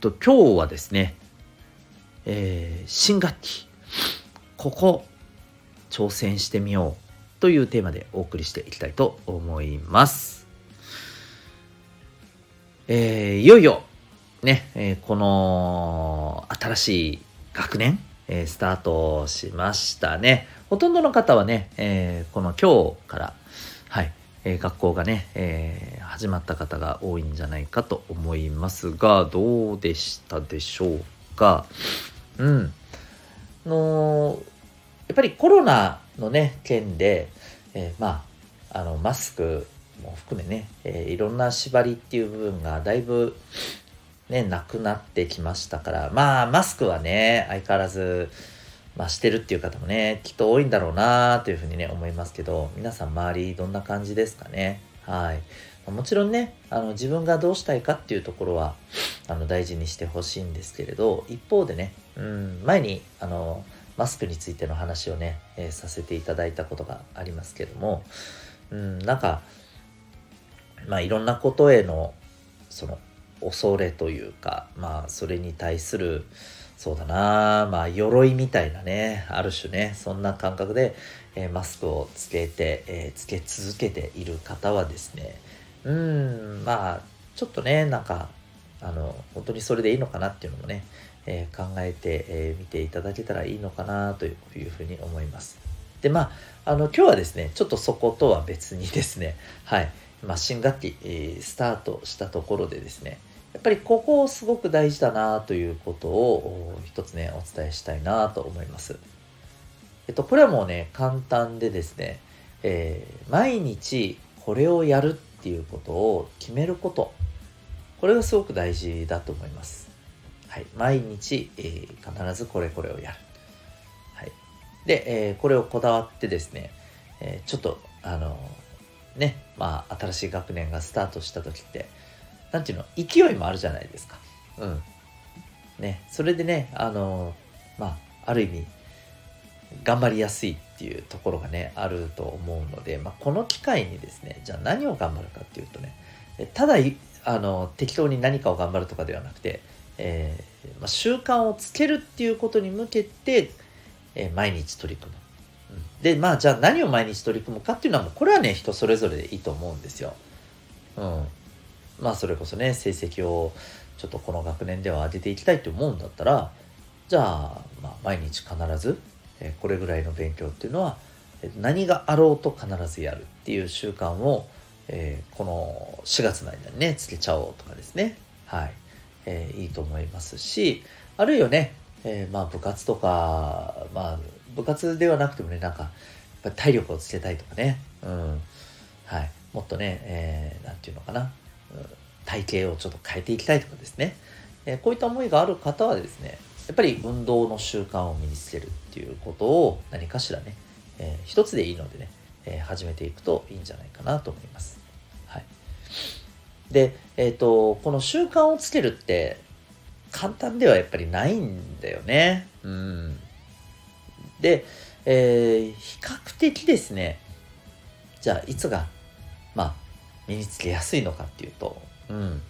と今日はですね、えー新学期ここ挑戦してみようというテーマでお送りしていきたいと思います。えーいよいよね、えーこの新しい学年、えースタートしましたね。ほとんどの方はね、えーこの今日から、はい、え学校がね、えー始まった方が多いんじゃないかと思いますが、どうでしたでしょうか？うん。のやっぱりコロナのね、件で、えーまあ、あの、マスクも含めね、えーいろんな縛りっていう部分がだいぶ、ね、なくなってきましたから、まあ、マスクはね、相変わらず、まあ、してるっていう方もね、きっと多いんだろうなというふうにね、思いますけど、皆さん周りどんな感じですかね？はい。もちろんね、あの、自分がどうしたいかっていうところは、あの、大事にしてほしいんですけれど、一方でね、うん、前に、あの、マスクについての話をね、えーさせていただいたことがありますけども、うん、なんか、まあ、いろんなことへの、その、恐れというか、まあ、それに対する、そうだな。まあ、鎧みたいなね、ある種ね、そんな感覚で、えーマスクをつけて、えーつけ続けている方はですね、うん、まあ、ちょっとね、なんか、あの、本当にそれでいいのかなっていうのもね、えー考えてみ、えーていただけたらいいのかなといういうふうに思います。で、まあ、あの、今日はですね、ちょっとそことは別にですね、はい、まあ、新学期、えースタートしたところでですね、やっぱりここをすごく大事だなということを一つね、お伝えしたいなと思います。えっと、これはもうね、簡単でですね、えー毎日これをやるっていうことを決めること。これがすごく大事だと思います。はい。毎日、えー必ずこれこれをやる。はい。で、えーこれをこだわってですね、えーちょっと、あのね、まあ、新しい学年がスタートした時って、なんていうの、勢いもあるじゃないですか。うん。ね、それでね、あのまあ、ある意味、頑張りやすいっていうところがね、あると思うので、まあ、この機会にですね、じゃあ何を頑張るかっていうとね、ただ、あの、適当に何かを頑張るとかではなくて、えーまあ、習慣をつけるっていうことに向けて、えー毎日取り組む。で、まあ、じゃあ何を毎日取り組むかっていうのはもう、これはね、人それぞれでいいと思うんですよ。うん。まあ、それこそね、成績をちょっとこの学年では上げていきたいと思うんだったら、じゃあ、まあ、毎日必ず、えこれぐらいの勉強っていうのは、何があろうと必ずやるっていう習慣を、えーこの4月の間にね、つけちゃおうとかですね。はい。えーいいと思いますし、あるいはね、えーまあ部活とか、まあ部活ではなくてもね、なんか、やっぱ体力をつけたいとかね、うん。はい。もっとね、えーなんていうのかな、体型をちょっと変えていきたいとかですね、えこういった思いがある方はですね、やっぱり運動の習慣を身につけるっていうことを何かしらね、えー一つでいいのでね、えー始めていくといいんじゃないかなと思います。はい。で、えっ、と、この習慣をつけるって簡単ではやっぱりないんだよね。うん。で、えー比較的ですね、じゃあいつが、まあ、身につけやすいのかっていうと、うん。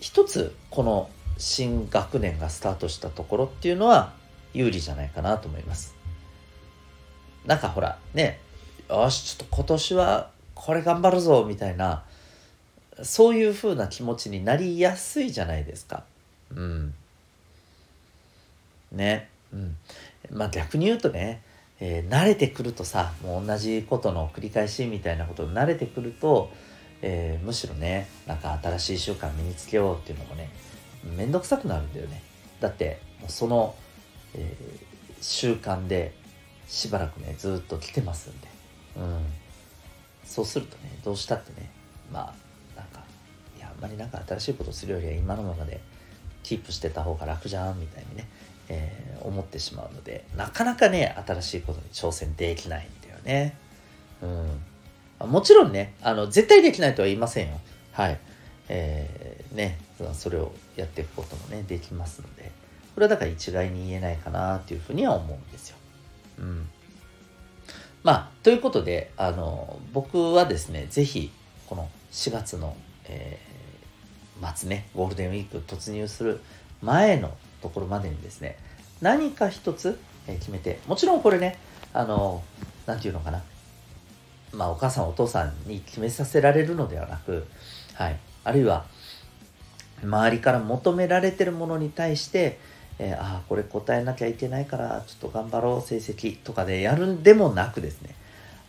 一つ、この新学年がスタートしたところっていうのは有利じゃないかなと思います。なんかほら、ね、よし、ちょっと今年はこれ頑張るぞ、みたいな、そういう風な気持ちになりやすいじゃないですか。うん。ね。うん。まあ逆に言うとね、えー慣れてくるとさ、もう同じことの繰り返しみたいなことに慣れてくると、えーむしろね、なんか新しい習慣身につけようっていうのもね、めんどくさくなるんだよね。だって、その、えー習慣でしばらくね、ずっと来てますんで。うん。そうするとね、どうしたってね、まあ、なんか、いやあ、んまりなんか新しいことするよりは今のままでキープしてた方が楽じゃんみたいにね、えー、思ってしまうのでなかなかね新しいことに挑戦できないんだよね。うん、もちろんねあの絶対できないとは言いませんよ。はい。えー、ねそれをやっていくこともねできますのでこれはだから一概に言えないかなっていうふうには思うんですよ。うん。まあということであの僕はですね是非この4月の、えー、末ねゴールデンウィーク突入する前のところまでにですね何か一つ、え決めてもちろんこれねあの何て言うのかなまあお母さんお父さんに決めさせられるのではなくはいあるいは周りから求められてるものに対して、えー、ああこれ答えなきゃいけないからちょっと頑張ろう成績とかでやるんでもなくですね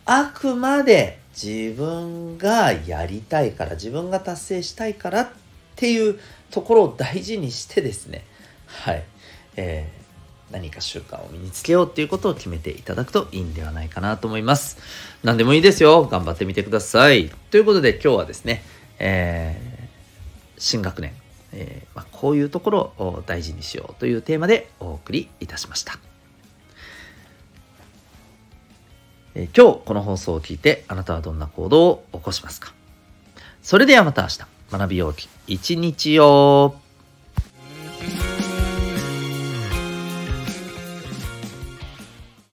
あくまで自分がやりたいから自分が達成したいからっていうところを大事にしてですねはい、えー、何か習慣を身につけようっていうことを決めていただくといいんではないかなと思います。何でもいいですよ。頑張ってみてください。ということで今日はですね、えー、新学年、えー、まあ、こういうところを大事にしようというテーマでお送りいたしました。え今日この放送を聞いてあなたはどんな行動を起こしますか？それではまた明日。学びようき一日を